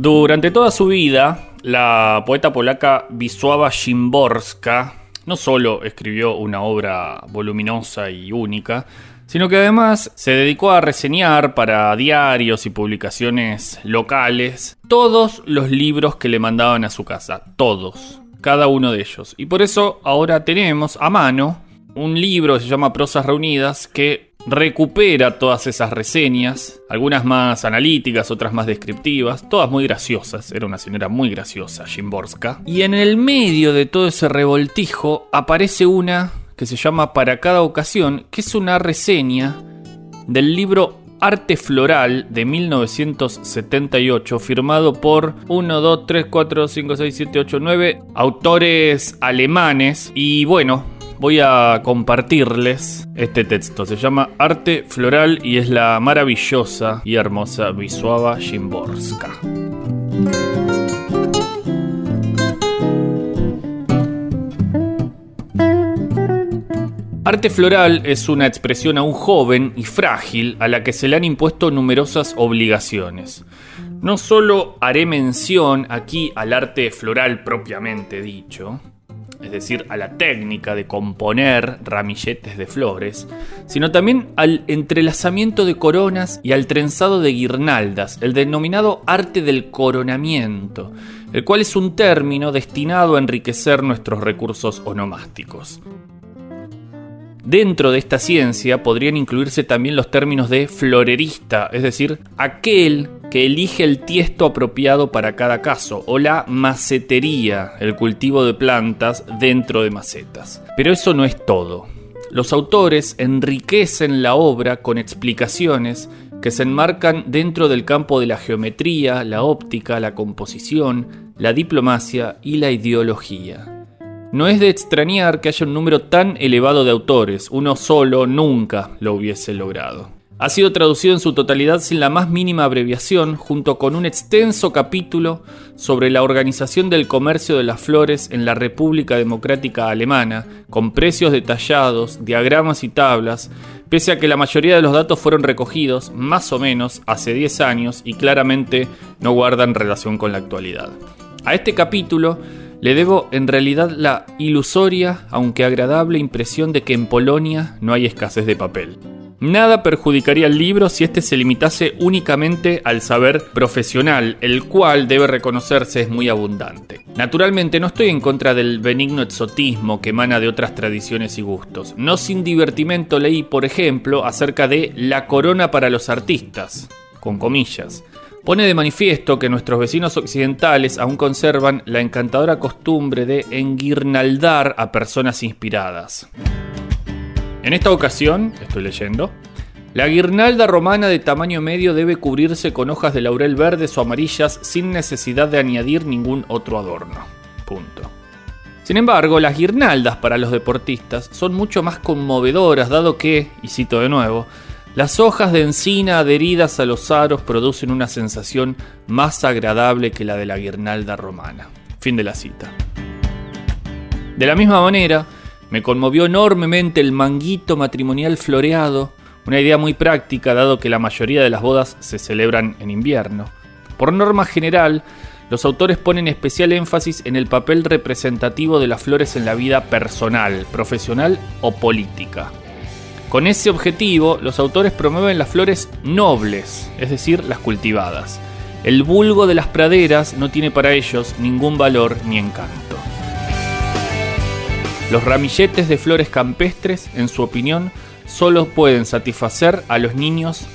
Durante toda su vida, la poeta polaca Wisława Szymborska no solo escribió una obra voluminosa y única, sino que además se dedicó a reseñar para diarios y publicaciones locales todos los libros que le mandaban a su casa, todos, cada uno de ellos. Y por eso ahora tenemos a mano un libro que se llama Prosas Reunidas que recupera todas esas reseñas, algunas más analíticas, otras más descriptivas, todas muy graciosas, era una señora muy graciosa, Jimborska. Y en el medio de todo ese revoltijo aparece una que se llama Para cada ocasión, que es una reseña del libro Arte Floral de 1978, firmado por 1, 2, 3, 4, 5, 6, 7, 8, 9 autores alemanes. Y bueno, voy a compartirles este texto. Se llama Arte Floral y es la maravillosa y hermosa Wisława Szymborska. Arte floral es una expresión aún joven y frágil a la que se le han impuesto numerosas obligaciones. No solo haré mención aquí al arte floral propiamente dicho, es decir, a la técnica de componer ramilletes de flores, sino también al entrelazamiento de coronas y al trenzado de guirnaldas, el denominado arte del coronamiento, el cual es un término destinado a enriquecer nuestros recursos onomásticos. Dentro de esta ciencia podrían incluirse también los términos de florerista, es decir, aquel que elige el tiesto apropiado para cada caso, o la macetería, el cultivo de plantas dentro de macetas. Pero eso no es todo. Los autores enriquecen la obra con explicaciones que se enmarcan dentro del campo de la geometría, la óptica, la composición, la diplomacia y la ideología. No es de extrañar que haya un número tan elevado de autores, uno solo nunca lo hubiese logrado. Ha sido traducido en su totalidad sin la más mínima abreviación, junto con un extenso capítulo sobre la organización del comercio de las flores en la República Democrática Alemana, con precios detallados, diagramas y tablas, pese a que la mayoría de los datos fueron recogidos, más o menos, hace 10 años y claramente no guardan relación con la actualidad. A este capítulo le debo en realidad la ilusoria, aunque agradable impresión de que en Polonia no hay escasez de papel. Nada perjudicaría al libro si éste se limitase únicamente al saber profesional, el cual debe reconocerse es muy abundante. Naturalmente no estoy en contra del benigno exotismo que emana de otras tradiciones y gustos. No sin divertimento leí, por ejemplo, acerca de la corona para los artistas, con comillas, pone de manifiesto que nuestros vecinos occidentales aún conservan la encantadora costumbre de enguirnaldar a personas inspiradas. En esta ocasión, estoy leyendo, la guirnalda romana de tamaño medio debe cubrirse con hojas de laurel verdes o amarillas sin necesidad de añadir ningún otro adorno. Punto. Sin embargo, las guirnaldas para los deportistas son mucho más conmovedoras, dado que, y cito de nuevo, las hojas de encina adheridas a los aros producen una sensación más agradable que la de la guirnalda romana. Fin de la cita. De la misma manera, me conmovió enormemente el manguito matrimonial floreado, una idea muy práctica dado que la mayoría de las bodas se celebran en invierno. Por norma general, los autores ponen especial énfasis en el papel representativo de las flores en la vida personal, profesional o política. Con ese objetivo, los autores promueven las flores nobles, es decir, las cultivadas. El vulgo de las praderas no tiene para ellos ningún valor ni encanto. Los ramilletes de flores campestres, en su opinión, solo pueden satisfacer a los niños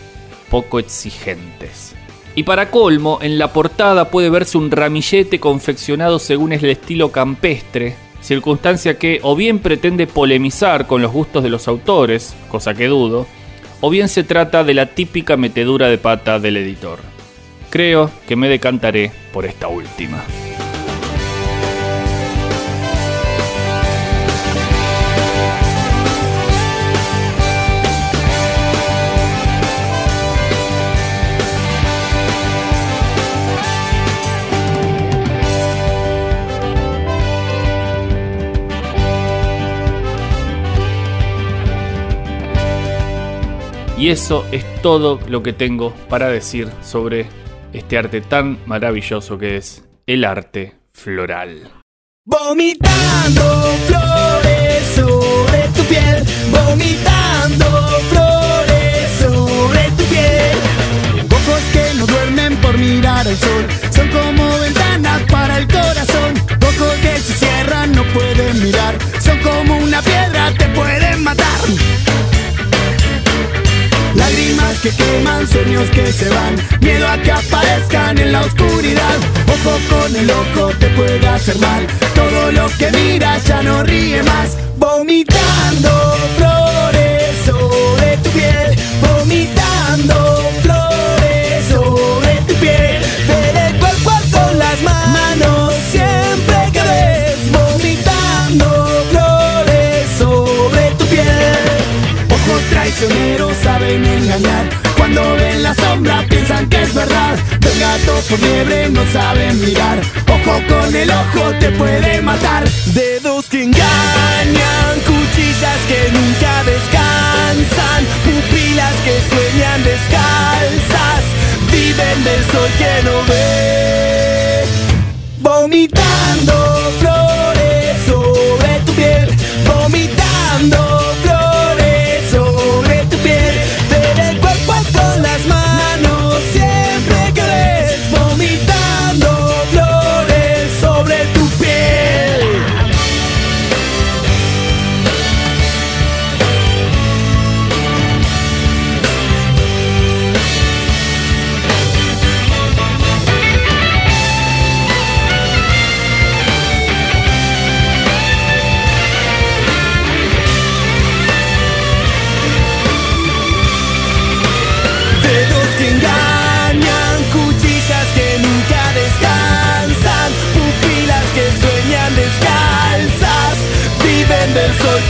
poco exigentes. Y para colmo, en la portada puede verse un ramillete confeccionado según el estilo campestre, circunstancia que o bien pretende polemizar con los gustos de los autores, cosa que dudo, o bien se trata de la típica metedura de pata del editor. Creo que me decantaré por esta última. Y eso es todo lo que tengo para decir sobre este arte tan maravilloso que es el arte floral. Vomitando flores sobre tu piel, vomitando flores sobre tu piel. Ojos que no duermen por mirar al sol, son como ventanas queman, sueños que se van, miedo a que aparezcan en la oscuridad. Ojo con el ojo te puede hacer mal, todo lo que miras ya no ríe más. Vomitando verdad. Del gato por liebre no saben mirar. Ojo con el ojo te puede matar. Dedos que engañan, cuchillas que nunca descansan. Pupilas que sueñan descalzas. Viven del sol que no ve. Vomitando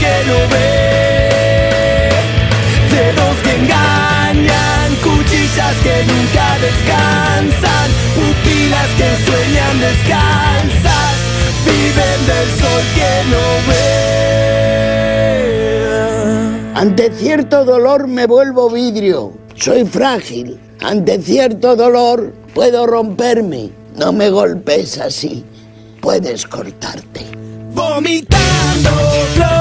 que no ve. Dedos que engañan, cuchillas que nunca descansan, pupilas que sueñan descalzas, viven del sol que no ve. Ante cierto dolor me vuelvo vidrio. Soy frágil. Ante cierto dolor puedo romperme. No me golpes así. Puedes cortarte. Vomitando flores